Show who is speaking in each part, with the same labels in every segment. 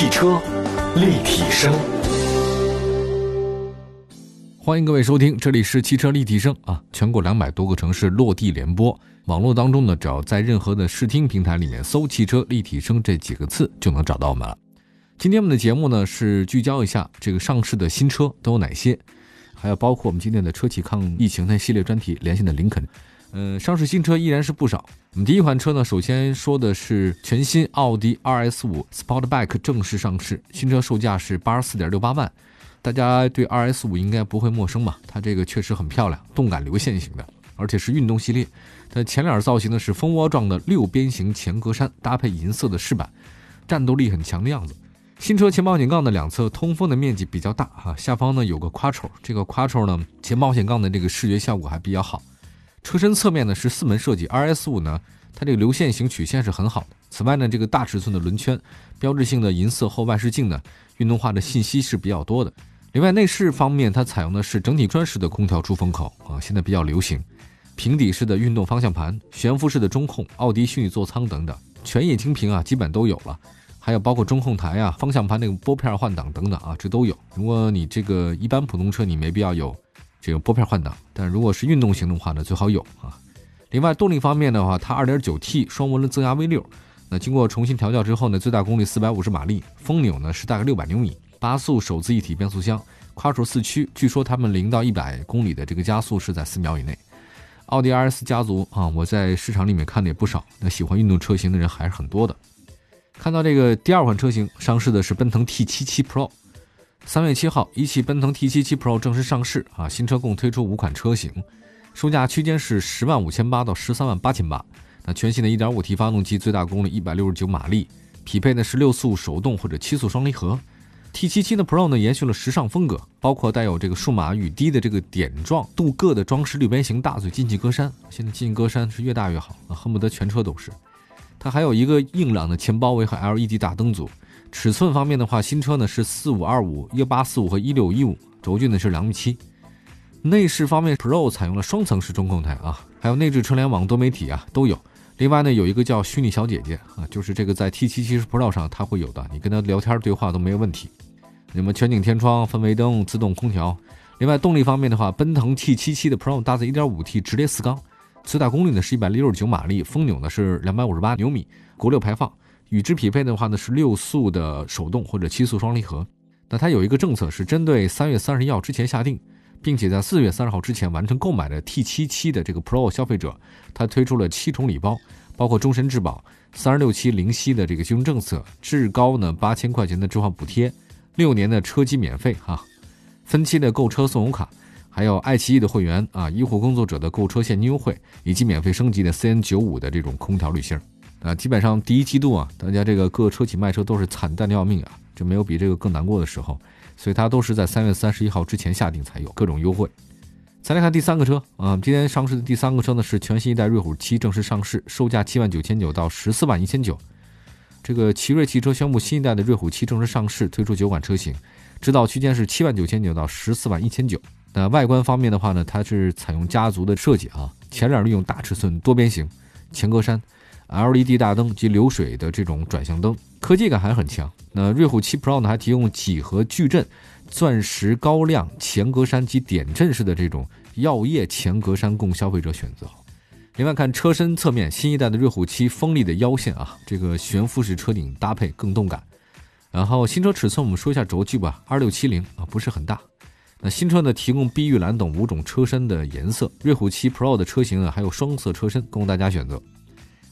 Speaker 1: 汽车立体声，
Speaker 2: 欢迎各位收听，这里是汽车立体声啊，全国两百多个城市落地联播。网络当中呢，只要在任何的视听平台里面搜“汽车立体声”这几个字，就能找到我们了。今天我们的节目呢，是聚焦一下这个上市的新车都有哪些，还有包括我们今天的车企抗疫情的系列专题连线的林肯。嗯，上市新车依然是不少。我们第一款车呢，首先说的是全新奥迪 RS5 Sportback 正式上市，新车售价是八十四点六八万。大家对 RS5 应该不会陌生吧？它这个确实很漂亮，动感流线型的，而且是运动系列。它前脸造型呢是蜂窝状的六边形前格栅，搭配银色的饰板，战斗力很强的样子。新车前保险杠的两侧通风的面积比较大哈，下方呢有个夸丑，这个夸丑呢前保险杠的这个视觉效果还比较好。车身侧面呢是四门设计，RS5 呢它这个流线型曲线是很好的。此外呢这个大尺寸的轮圈，标志性的银色后外视镜呢，运动化的信息是比较多的。另外内饰方面，它采用的是整体砖式的空调出风口啊，现在比较流行。平底式的运动方向盘，悬浮式的中控，奥迪虚拟座舱等等，全液晶屏啊基本都有了。还有包括中控台啊、方向盘那个拨片换挡等等啊，这都有。如果你这个一般普通车，你没必要有。这个拨片换挡，但如果是运动型的话呢，最好有啊。另外动力方面的话，它 2.9T 双涡轮增压 V6，那经过重新调教之后呢，最大功率450马力，风扭呢是大概600牛米，八速手自一体变速箱，跨出四驱，据说他们零到一百公里的这个加速是在四秒以内。奥迪 RS 家族啊，我在市场里面看的也不少，那喜欢运动车型的人还是很多的。看到这个第二款车型上市的是奔腾 T77 Pro。三月七号，一汽奔腾 T77 Pro 正式上市啊！新车共推出五款车型，售价区间是十万五千八到十三万八千八。那全新的 1.5T 发动机，最大功率一百六十九马力，匹配的是六速手动或者七速双离合。T77 的 Pro 呢，延续了时尚风格，包括带有这个数码雨滴的这个点状镀铬的装饰六边形大嘴进气格栅。现在进气格栅是越大越好啊，恨不得全车都是。它还有一个硬朗的前包围和 LED 大灯组。尺寸方面的话，新车呢是四五二五、一八四五和一六一五，轴距呢是两米七。内饰方面，Pro 采用了双层式中控台啊，还有内置车联网、多媒体啊都有。另外呢，有一个叫虚拟小姐姐啊，就是这个在 T77 Pro 上它会有的，你跟它聊天对话都没有问题。那么全景天窗、氛围灯、自动空调。另外动力方面的话，奔腾 T77 的 Pro 搭载 1.5T 直列四缸，最大功率呢是一百六十九马力，风扭呢是两百五十八牛米，国六排放。与之匹配的话呢是六速的手动或者七速双离合。那它有一个政策是针对三月三十一号之前下定，并且在四月三十号之前完成购买的 T77 的这个 Pro 消费者，它推出了七重礼包，包括终身质保、三十六期零息的这个金融政策，至高呢八千块钱的置换补贴，六年的车机免费哈，分期的购车送油卡，还有爱奇艺的会员啊，医护工作者的购车现金优惠，以及免费升级的 CN 九五的这种空调滤芯儿。啊，基本上第一季度啊，大家这个各车企卖车都是惨淡的要命啊，就没有比这个更难过的时候，所以它都是在三月三十一号之前下定才有各种优惠。再来看第三个车啊，今天上市的第三个车呢是全新一代瑞虎七正式上市，售价七万九千九到十四万一千九。这个奇瑞汽车宣布新一代的瑞虎七正式上市，推出九款车型，指导区间是七万九千九到十四万一千九。那外观方面的话呢，它是采用家族的设计啊，前脸利用大尺寸多边形前格栅。LED 大灯及流水的这种转向灯，科技感还很强。那瑞虎7 Pro 呢，还提供几何矩阵、钻石高亮前格栅及点阵式的这种耀夜前格栅供消费者选择。另外看车身侧面，新一代的瑞虎7锋利的腰线啊，这个悬浮式车顶搭配更动感。然后新车尺寸，我们说一下轴距吧，二六七零啊，不是很大。那新车呢，提供碧玉蓝等五种车身的颜色。瑞虎7 Pro 的车型啊，还有双色车身供大家选择。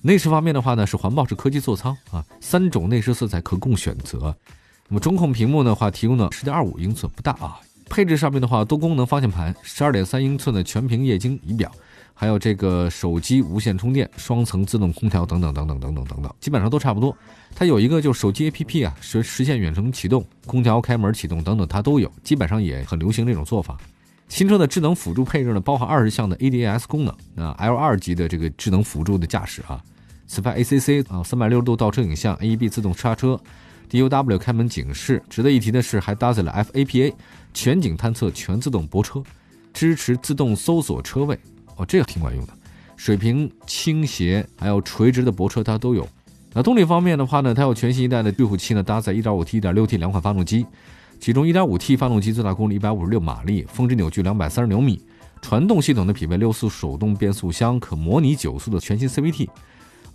Speaker 2: 内饰方面的话呢，是环抱式科技座舱啊，三种内饰色彩可供选择。那么中控屏幕的话，提供的十点二五英寸不大啊。配置上面的话，多功能方向盘，十二点三英寸的全屏液晶仪表，还有这个手机无线充电、双层自动空调等等等等等等等等，基本上都差不多。它有一个就是手机 APP 啊，实实现远程启动、空调开门启动等等，它都有，基本上也很流行这种做法。新车的智能辅助配置呢，包含二十项的 ADAS 功能啊，L 二级的这个智能辅助的驾驶啊。此外，ACC 啊，三百六十度倒车影像，AEB 自动刹车，DUW 开门警示。值得一提的是，还搭载了 FAPA 全景探测、全自动泊车，支持自动搜索车位。哦，这个挺管用的。水平倾斜还有垂直的泊车它都有。那动力方面的话呢，它有全新一代的对虎器呢，搭载 1.5T、1.6T 两款发动机，其中 1.5T 发动机最大功率156马力，峰值扭矩230牛米。传动系统的，匹配六速手动变速箱，可模拟九速的全新 CVT。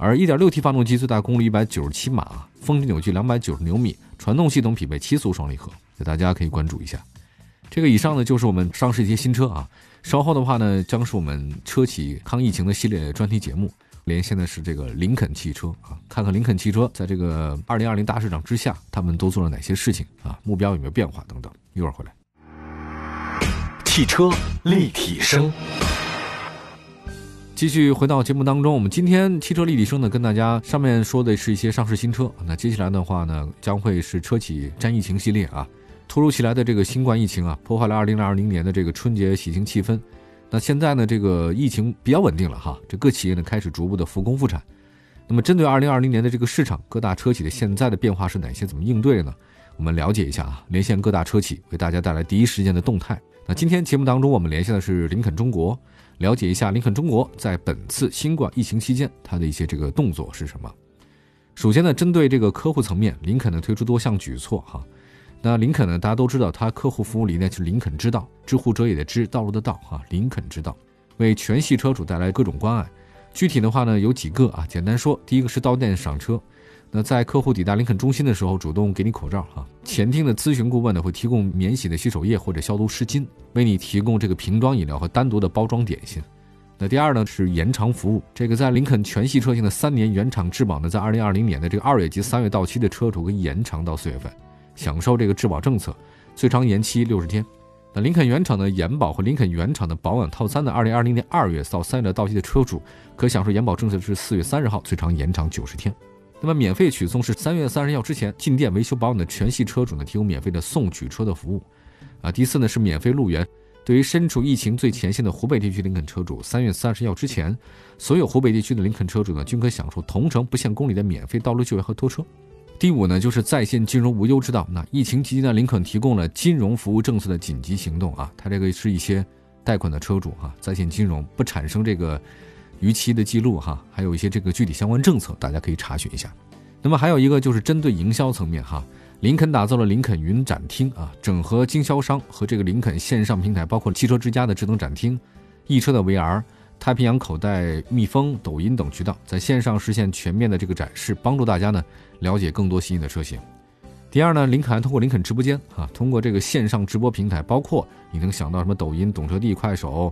Speaker 2: 而 1.6T 发动机最大功率197马，峰值扭矩290牛米，传动系统匹配七速双离合，大家可以关注一下。这个以上呢就是我们上市一些新车啊，稍后的话呢将是我们车企抗疫情的系列专题节目，连线的是这个林肯汽车啊，看看林肯汽车在这个2020大市场之下，他们都做了哪些事情啊，目标有没有变化等等，一会儿回来。
Speaker 1: 汽车立体声。
Speaker 2: 继续回到节目当中，我们今天汽车立体声呢，跟大家上面说的是一些上市新车。那接下来的话呢，将会是车企战疫情系列啊。突如其来的这个新冠疫情啊，破坏了二零二零年的这个春节喜庆气氛。那现在呢，这个疫情比较稳定了哈，这各企业呢开始逐步的复工复产。那么针对二零二零年的这个市场，各大车企的现在的变化是哪些？怎么应对呢？我们了解一下啊，连线各大车企，为大家带来第一时间的动态。那今天节目当中，我们连线的是林肯中国。了解一下林肯中国在本次新冠疫情期间，它的一些这个动作是什么？首先呢，针对这个客户层面，林肯呢推出多项举措哈。那林肯呢，大家都知道，它客户服务理念是林肯之道，知乎者也的知，道路的道哈，林肯之道，为全系车主带来各种关爱。具体的话呢，有几个啊，简单说，第一个是到店赏车。那在客户抵达林肯中心的时候，主动给你口罩哈。前厅的咨询顾问呢，会提供免洗的洗手液或者消毒湿巾，为你提供这个瓶装饮料和单独的包装点心。那第二呢是延长服务，这个在林肯全系车型的三年原厂质保呢，在二零二零年的这个二月及三月到期的车主可以延长到四月份，享受这个质保政策，最长延期六十天。那林肯原厂的延保和林肯原厂的保养套餐的二零二零年二月到三月到期的车主，可享受延保政策至四月三十号，最长延长九十天。那么免费取送是三月三十号之前进店维修保养的全系车主呢，提供免费的送取车的服务。啊，第四呢是免费路援，对于身处疫情最前线的湖北地区林肯车主，三月三十号之前，所有湖北地区的林肯车主呢，均可享受同城不限公里的免费道路救援和拖车。第五呢就是在线金融无忧之道。那疫情期间呢，林肯提供了金融服务政策的紧急行动啊，它这个是一些贷款的车主哈，在线金融不产生这个。逾期的记录哈，还有一些这个具体相关政策，大家可以查询一下。那么还有一个就是针对营销层面哈，林肯打造了林肯云展厅啊，整合经销商和这个林肯线上平台，包括汽车之家的智能展厅、易车的 VR、太平洋口袋、蜜蜂、抖音等渠道，在线上实现全面的这个展示，帮助大家呢了解更多新颖的车型。第二呢，林肯还通过林肯直播间啊，通过这个线上直播平台，包括你能想到什么抖音、懂车帝、快手。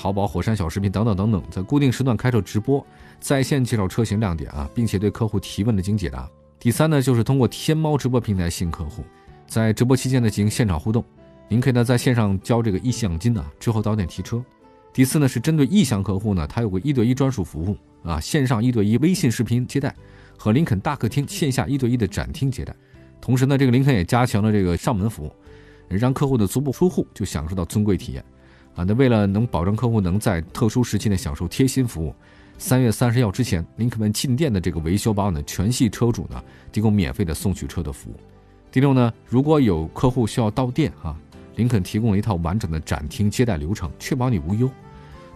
Speaker 2: 淘宝、火山小视频等等等等，在固定时段开设直播，在线介绍车型亮点啊，并且对客户提问的进行解答。第三呢，就是通过天猫直播平台吸引客户，在直播期间呢进行现场互动。您可以呢在线上交这个意向金啊，之后到店提车。第四呢是针对意向客户呢，他有个一对一专属服务啊，线上一对一微信视频接待和林肯大客厅线下一对一的展厅接待。同时呢，这个林肯也加强了这个上门服务，让客户的足不出户就享受到尊贵体验。啊，那为了能保证客户能在特殊时期内享受贴心服务，三月三十号之前，林肯们进店的这个维修保养的全系车主呢，提供免费的送取车的服务。第六呢，如果有客户需要到店啊，林肯提供了一套完整的展厅接待流程，确保你无忧。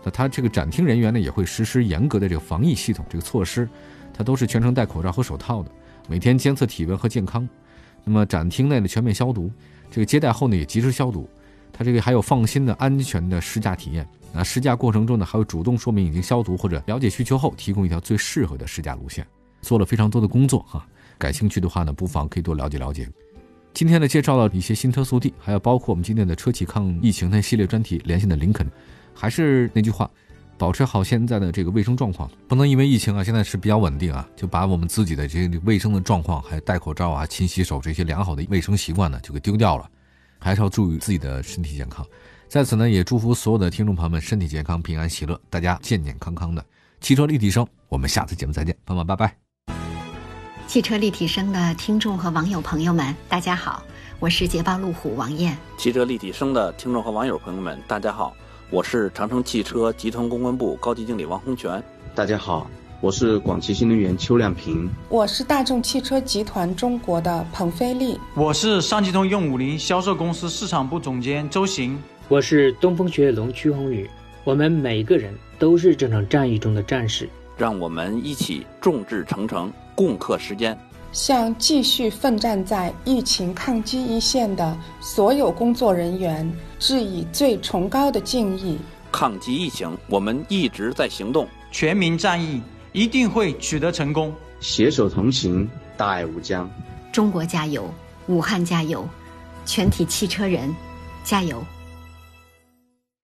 Speaker 2: 那他这个展厅人员呢，也会实施严格的这个防疫系统这个措施，他都是全程戴口罩和手套的，每天监测体温和健康。那么展厅内的全面消毒，这个接待后呢也及时消毒。它这个还有放心的安全的试驾体验啊，试驾过程中呢还会主动说明已经消毒或者了解需求后提供一条最适合的试驾路线，做了非常多的工作哈。感兴趣的话呢，不妨可以多了解了解。今天呢介绍了一些新车速递，还有包括我们今天的车企抗疫情的系列专题连线的林肯，还是那句话，保持好现在的这个卫生状况，不能因为疫情啊现在是比较稳定啊，就把我们自己的这些卫生的状况，还有戴口罩啊、勤洗手这些良好的卫生习惯呢，就给丢掉了。还是要注意自己的身体健康，在此呢，也祝福所有的听众朋友们身体健康、平安喜乐，大家健健康康的。汽车立体声，我们下次节目再见，朋友们，拜拜。
Speaker 3: 汽车立体声的听众和网友朋友们，大家好，我是捷豹路虎王艳。
Speaker 4: 汽车立体声的听众和网友朋友们，大家好，我是长城汽车集团公关部高级经理王洪全。
Speaker 5: 大家好。我是广汽新能源邱亮平，
Speaker 6: 我是大众汽车集团中国的彭飞利，
Speaker 7: 我是上汽通用五菱销售公司市场部总监周行，
Speaker 8: 我是东风雪铁龙曲宏宇。我们每个人都是这场战役中的战士，
Speaker 4: 让我们一起众志成城，共克时艰。
Speaker 6: 向继续奋战在疫情抗击一线的所有工作人员致以最崇高的敬意。
Speaker 4: 抗击疫情，我们一直在行动，
Speaker 7: 全民战役一定会取得成功。
Speaker 5: 携手同行，大爱无疆。
Speaker 3: 中国加油，武汉加油，全体汽车人加油！